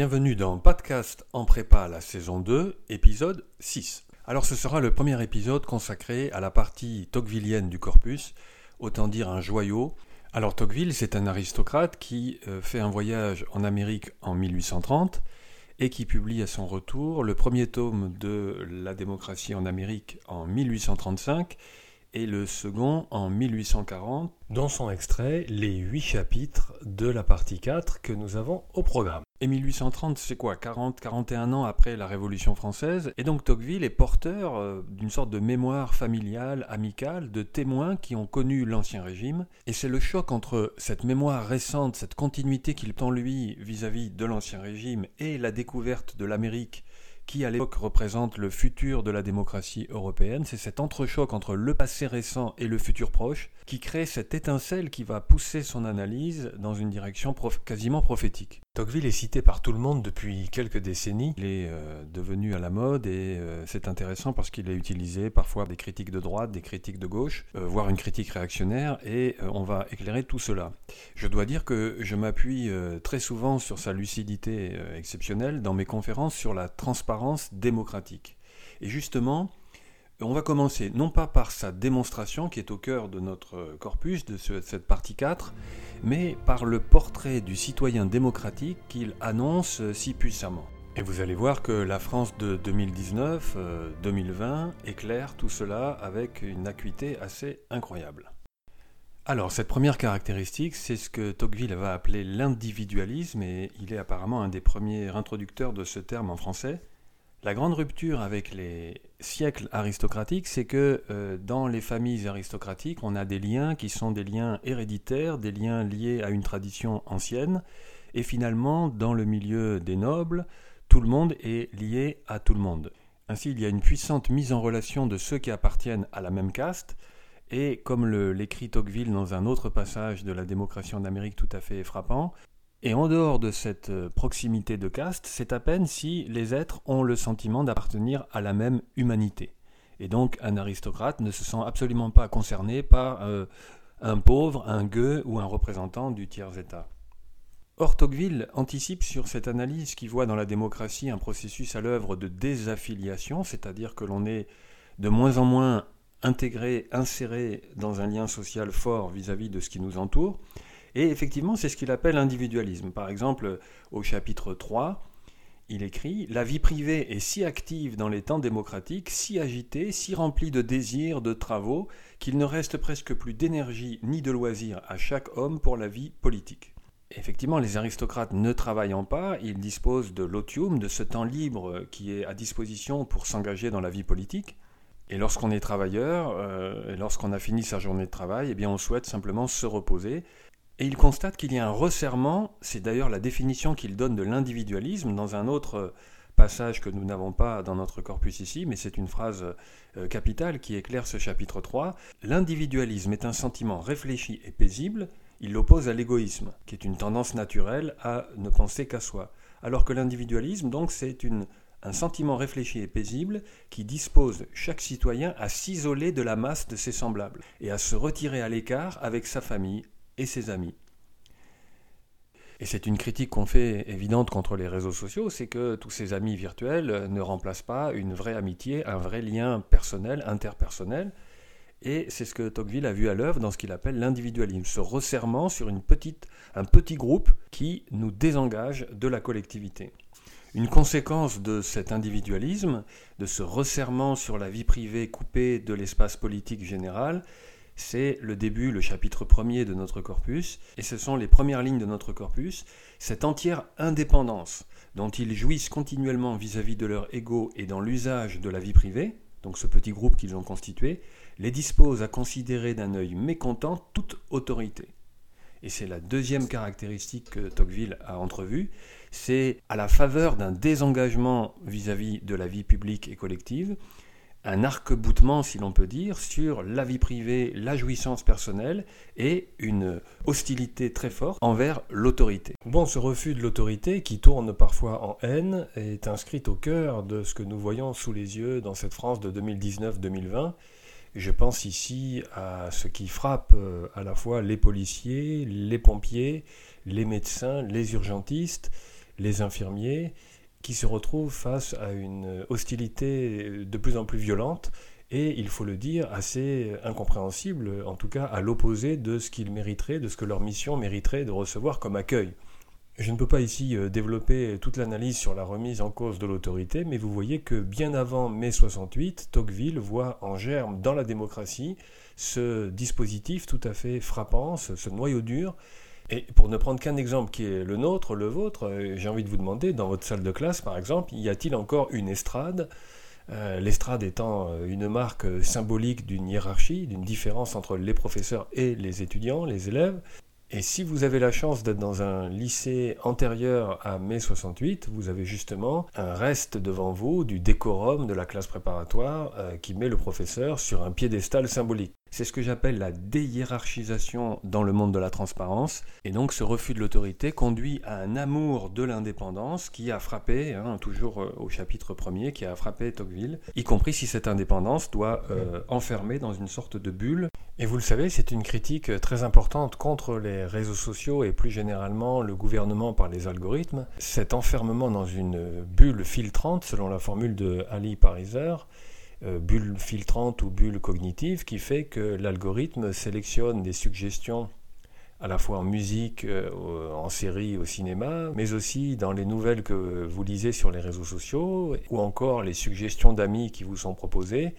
Bienvenue dans Podcast en prépa la saison 2, épisode 6. Alors ce sera le premier épisode consacré à la partie tocquevillienne du corpus, autant dire un joyau. Alors Tocqueville, c'est un aristocrate qui euh, fait un voyage en Amérique en 1830 et qui publie à son retour le premier tome de La démocratie en Amérique en 1835 et le second en 1840, dont sont extraits les huit chapitres de la partie 4 que nous avons au programme. Et 1830, c'est quoi 40, 41 ans après la Révolution française? Et donc Tocqueville est porteur euh, d'une sorte de mémoire familiale, amicale, de témoins qui ont connu l'Ancien Régime. Et c'est le choc entre cette mémoire récente, cette continuité qu'il tend lui vis-à-vis de l'Ancien Régime et la découverte de l'Amérique qui à l'époque représente le futur de la démocratie européenne. C'est cet entrechoc entre le passé récent et le futur proche qui crée cette étincelle qui va pousser son analyse dans une direction quasiment prophétique. Tocqueville est cité par tout le monde depuis quelques décennies. Il est euh, devenu à la mode et euh, c'est intéressant parce qu'il est utilisé parfois des critiques de droite, des critiques de gauche, euh, voire une critique réactionnaire et on va éclairer tout cela. Je dois dire que je m'appuie très souvent sur sa lucidité exceptionnelle dans mes conférences sur la transparence démocratique. Et justement, on va commencer non pas par sa démonstration qui est au cœur de notre corpus, de cette partie 4, mais par le portrait du citoyen démocratique qu'il annonce si puissamment. Et vous allez voir que la France de 2019-2020 euh, éclaire tout cela avec une acuité assez incroyable. Alors, cette première caractéristique, c'est ce que Tocqueville va appeler l'individualisme, et il est apparemment un des premiers introducteurs de ce terme en français. La grande rupture avec les siècles aristocratiques, c'est que euh, dans les familles aristocratiques, on a des liens qui sont des liens héréditaires, des liens liés à une tradition ancienne, et finalement, dans le milieu des nobles, tout le monde est lié à tout le monde. Ainsi, il y a une puissante mise en relation de ceux qui appartiennent à la même caste, et comme l'écrit Tocqueville dans un autre passage de la démocratie en Amérique tout à fait frappant, et en dehors de cette euh, proximité de caste, c'est à peine si les êtres ont le sentiment d'appartenir à la même humanité. Et donc un aristocrate ne se sent absolument pas concerné par euh, un pauvre, un gueux ou un représentant du tiers-État. Or, Tocqueville anticipe sur cette analyse qui voit dans la démocratie un processus à l'œuvre de désaffiliation, c'est-à-dire que l'on est de moins en moins intégré, inséré dans un lien social fort vis à -vis de ce qui nous entoure, et effectivement, c'est ce qu'il appelle l'individualisme. Par exemple, au chapitre 3, il écrit La vie privée est si active dans les temps démocratiques, si agitée, si remplie de désirs, de travaux, qu'il ne reste presque plus d'énergie ni de loisirs à chaque homme pour la vie politique. Effectivement, les aristocrates ne travaillant pas, ils disposent de l'otium, de ce temps libre qui est à disposition pour s'engager dans la vie politique. Et lorsqu'on est travailleur, euh, et lorsqu'on a fini sa journée de travail, eh bien on souhaite simplement se reposer, et il constate qu'il y a un resserrement, c'est d'ailleurs la définition qu'il donne de l'individualisme dans un autre euh, passage que nous n'avons pas dans notre corpus ici, mais c'est une phrase euh, capitale qui éclaire ce chapitre 3. L'individualisme est un sentiment réfléchi et paisible, il l'oppose à l'égoïsme, qui est une tendance naturelle à ne penser qu'à soi. Alors que l'individualisme, donc, c'est un sentiment réfléchi et paisible qui dispose chaque citoyen à s'isoler de la masse de ses semblables et à se retirer à l'écart avec sa famille, et ses amis. Et c'est une critique qu'on fait évidente contre les réseaux sociaux, c'est que tous ces amis virtuels ne remplacent pas une vraie amitié, un vrai lien personnel, interpersonnel. Et c'est ce que Tocqueville a vu à l'œuvre dans ce qu'il appelle l'individualisme, ce resserrement sur une petite, un petit groupe qui nous désengage de la collectivité. Une conséquence de cet individualisme, de ce resserrement sur la vie privée coupée de l'espace politique général, c'est le début, le chapitre premier de notre corpus, et ce sont les premières lignes de notre corpus, cette entière indépendance dont ils jouissent continuellement vis-à-vis de leur ego et dans l'usage de la vie privée, donc ce petit groupe qu'ils ont constitué, les dispose à considérer d'un œil mécontent toute autorité. Et c'est la deuxième caractéristique que Tocqueville a entrevue, c'est à la faveur d'un désengagement vis à -vis de la vie publique et collective, un arc-boutement, si l'on peut dire, sur la vie privée, la jouissance personnelle et une hostilité très forte envers l'autorité. Bon, ce refus de l'autorité, qui tourne parfois en haine, est inscrit au cœur de ce que nous voyons sous les yeux dans cette France de 2019-2020. Je pense ici à ce qui frappe euh, à la fois les policiers, les pompiers, les médecins, les urgentistes, les infirmiers, qui se retrouvent face à une hostilité de plus en plus violente et, il faut le dire, assez incompréhensible, en tout cas à l'opposé de ce qu'ils mériteraient, de ce que leur mission mériterait de recevoir comme accueil. Je ne peux pas ici euh, développer toute l'analyse sur la remise en cause de l'autorité, mais vous voyez que bien avant mai 68, Tocqueville voit en germe dans la démocratie ce dispositif tout à fait frappant, ce, noyau dur. Et pour ne prendre qu'un exemple qui est le nôtre, le vôtre, euh, j'ai envie de vous demander, dans votre salle de classe par exemple, y a-t-il encore une estrade euh, L'estrade étant une marque symbolique d'une hiérarchie, d'une différence entre les professeurs et les étudiants, les élèves. Et si vous avez la chance d'être dans un lycée antérieur à mai 68, vous avez justement un reste devant vous du décorum de la classe préparatoire euh, qui met le professeur sur un piédestal symbolique. C'est ce que j'appelle la déhiérarchisation dans le monde de la transparence. Et donc ce refus de l'autorité conduit à un amour de l'indépendance qui a frappé, hein, toujours euh, au chapitre premier, qui a frappé Tocqueville, y compris si cette indépendance doit euh, enfermer dans une sorte de bulle. Et vous le savez, c'est une critique très importante contre les réseaux sociaux et plus généralement le gouvernement par les algorithmes. Cet enfermement dans une bulle filtrante, selon la formule de Ali Pariser, euh, bulle filtrante ou bulle cognitive qui fait que l'algorithme sélectionne des suggestions à la fois en musique, euh, en série, au cinéma, mais aussi dans les nouvelles que vous lisez sur les réseaux sociaux, ou encore les suggestions d'amis qui vous sont proposées.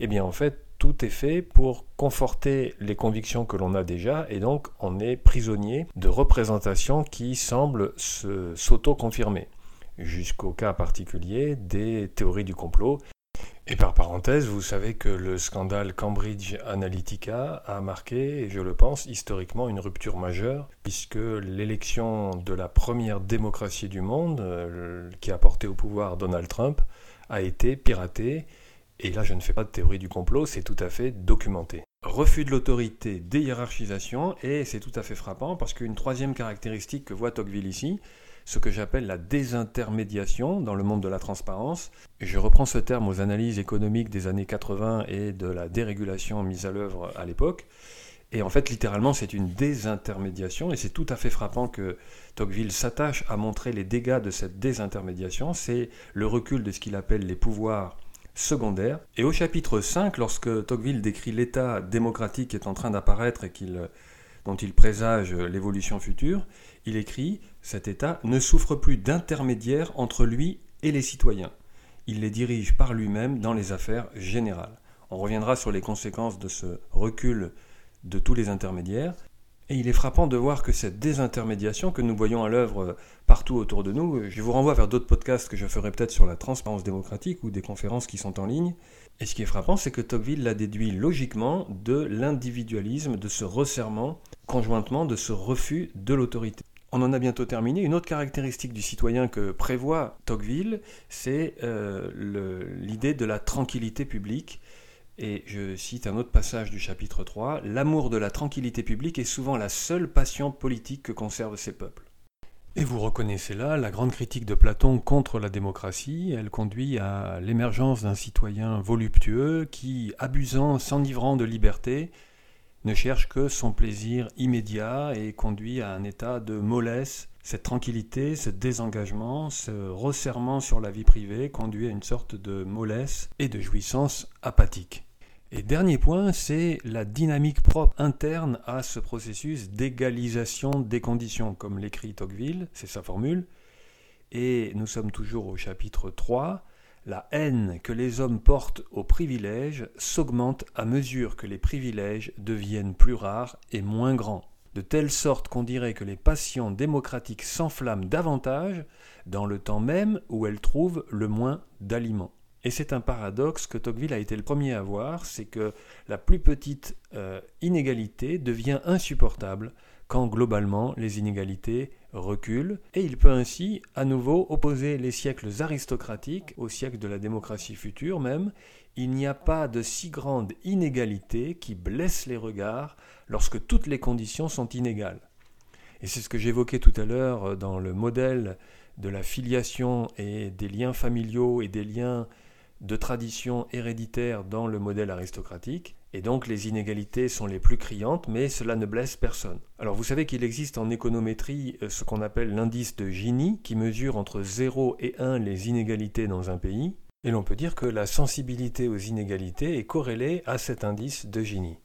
Eh bien, en fait, tout est fait pour conforter les convictions que l'on a déjà, et donc on est prisonnier de représentations qui semblent s'auto-confirmer, jusqu'au cas particulier des théories du complot et par parenthèse, vous savez que le scandale Cambridge Analytica a marqué, je le pense, historiquement une rupture majeure, puisque l'élection de la première démocratie du monde, euh, qui a porté au pouvoir Donald Trump, a été piratée. Et là, je ne fais pas de théorie du complot, c'est tout à fait documenté. Refus de l'autorité, déhiérarchisation, et c'est tout à fait frappant parce qu'une troisième caractéristique que voit Tocqueville ici, ce que j'appelle la désintermédiation dans le monde de la transparence. Je reprends ce terme aux analyses économiques des années 80 et de la dérégulation mise à l'œuvre à l'époque. Et en fait, littéralement, c'est une désintermédiation, et c'est tout à fait frappant que Tocqueville s'attache à montrer les dégâts de cette désintermédiation. C'est le recul de ce qu'il appelle les pouvoirs secondaires. Et au chapitre 5, lorsque Tocqueville décrit l'État démocratique qui est en train d'apparaître et dont il présage l'évolution future, il écrit Cet État ne souffre plus d'intermédiaires entre lui et les citoyens. Il les dirige par lui-même dans les affaires générales. On reviendra sur les conséquences de ce recul de tous les intermédiaires. Et il est frappant de voir que cette désintermédiation que nous voyons à l'œuvre partout autour de nous, je vous renvoie vers d'autres podcasts que je ferai peut-être sur la transparence démocratique ou des conférences qui sont en ligne. Et ce qui est frappant, c'est que Tocqueville l'a déduit logiquement de l'individualisme, de ce resserrement, conjointement de ce refus de l'autorité. On en a bientôt terminé. Une autre caractéristique du citoyen que prévoit Tocqueville, c'est euh, l'idée de la tranquillité publique. Et je cite un autre passage du chapitre 3, L'amour de la tranquillité publique est souvent la seule passion politique que conservent ces peuples. Et vous reconnaissez là la grande critique de Platon contre la démocratie. Elle conduit à l'émergence d'un citoyen voluptueux qui, abusant, s'enivrant de liberté, ne cherche que son plaisir immédiat et conduit à un état de mollesse. Cette tranquillité, ce désengagement, ce resserrement sur la vie privée conduit à une sorte de mollesse et de jouissance apathique. Et dernier point, c'est la dynamique propre interne à ce processus d'égalisation des conditions, comme l'écrit Tocqueville, c'est sa formule. Et nous sommes toujours au chapitre 3 la haine que les hommes portent aux privilèges s'augmente à mesure que les privilèges deviennent plus rares et moins grands, de telle sorte qu'on dirait que les passions démocratiques s'enflamment davantage dans le temps même où elles trouvent le moins d'aliments. Et c'est un paradoxe que Tocqueville a été le premier à voir, c'est que la plus petite euh, inégalité devient insupportable quand globalement les inégalités reculent, et il peut ainsi à nouveau opposer les siècles aristocratiques au siècle de la démocratie future même. Il n'y a pas de si grande inégalité qui blesse les regards lorsque toutes les conditions sont inégales. Et c'est ce que j'évoquais tout à l'heure dans le modèle de la filiation et des liens familiaux et des liens de tradition héréditaire dans le modèle aristocratique. Et donc les inégalités sont les plus criantes, mais cela ne blesse personne. Alors vous savez qu'il existe en économétrie euh, ce qu'on appelle l'indice de Gini, qui mesure entre 0 et 1 les inégalités dans un pays. Et l'on peut dire que la sensibilité aux inégalités est corrélée à cet indice de Gini.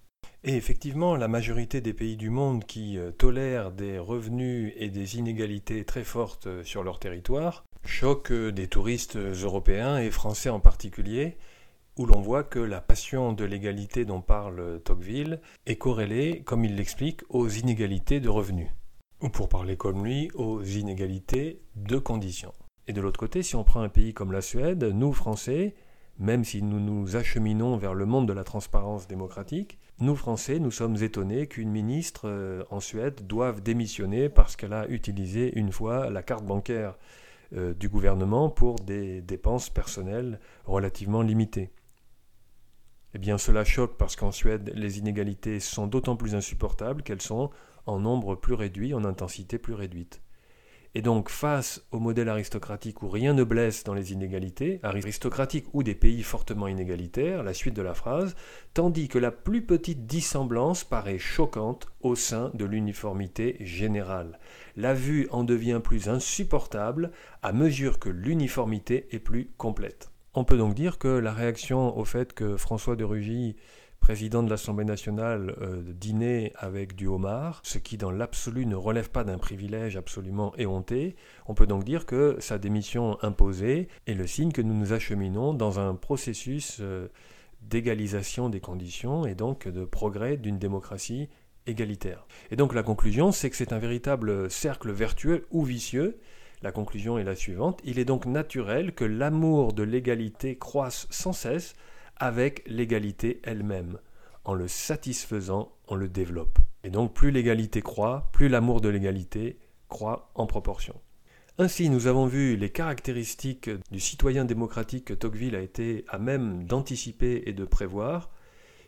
Et effectivement, la majorité des pays du monde qui euh, tolèrent des revenus et des inégalités très fortes euh, sur leur territoire choquent des touristes européens et français en particulier, où l'on voit que la passion de l'égalité dont parle Tocqueville est corrélée, comme il l'explique, aux inégalités de revenus. Ou pour parler comme lui, aux inégalités de conditions. Et de l'autre côté, si on prend un pays comme la Suède, nous, Français, même si nous nous acheminons vers le monde de la transparence démocratique, nous, Français, nous sommes étonnés qu'une ministre euh, en Suède doive démissionner parce qu'elle a utilisé une fois la carte bancaire euh, du gouvernement pour des dépenses personnelles relativement limitées. Eh bien cela choque parce qu'en Suède, les inégalités sont d'autant plus insupportables qu'elles sont en nombre plus réduit, en intensité plus réduite. Et donc face au modèle aristocratique où rien ne blesse dans les inégalités, aristocratiques ou des pays fortement inégalitaires, la suite de la phrase, tandis que la plus petite dissemblance paraît choquante au sein de l'uniformité générale. La vue en devient plus insupportable à mesure que l'uniformité est plus complète. On peut donc dire que la réaction au fait que François de Rugy, président de l'Assemblée nationale, euh, dînait avec du homard, ce qui dans l'absolu ne relève pas d'un privilège absolument éhonté, on peut donc dire que sa démission imposée est le signe que nous nous acheminons dans un processus euh, d'égalisation des conditions et donc de progrès d'une démocratie égalitaire. Et donc la conclusion, c'est que c'est un véritable cercle vertueux ou vicieux la conclusion est la suivante. Il est donc naturel que l'amour de l'égalité croisse sans cesse avec l'égalité elle-même. En le satisfaisant, on le développe. Et donc plus l'égalité croît, plus l'amour de l'égalité croît en proportion. Ainsi, nous avons vu les caractéristiques du citoyen démocratique que Tocqueville a été à même d'anticiper et de prévoir.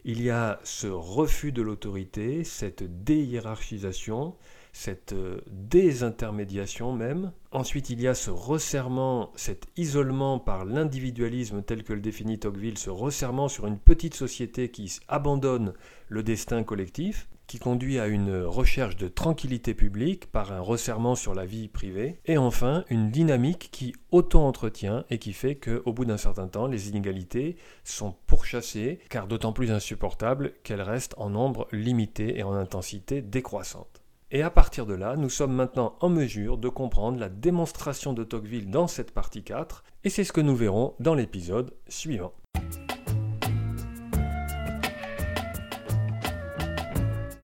Il y a ce refus de l'autorité, cette déhiérarchisation, cette euh, désintermédiation même. Ensuite, il y a ce resserrement, cet isolement par l'individualisme tel que le définit Tocqueville, ce resserrement sur une petite société qui abandonne le destin collectif, qui conduit à une recherche de tranquillité publique par un resserrement sur la vie privée, et enfin une dynamique qui auto-entretient et qui fait qu'au bout d'un certain temps, les inégalités sont pourchassées, car d'autant plus insupportables qu'elles restent en nombre limité et en intensité décroissante. Et à partir de là, nous sommes maintenant en mesure de comprendre la démonstration de Tocqueville dans cette partie 4, et c'est ce que nous verrons dans l'épisode suivant.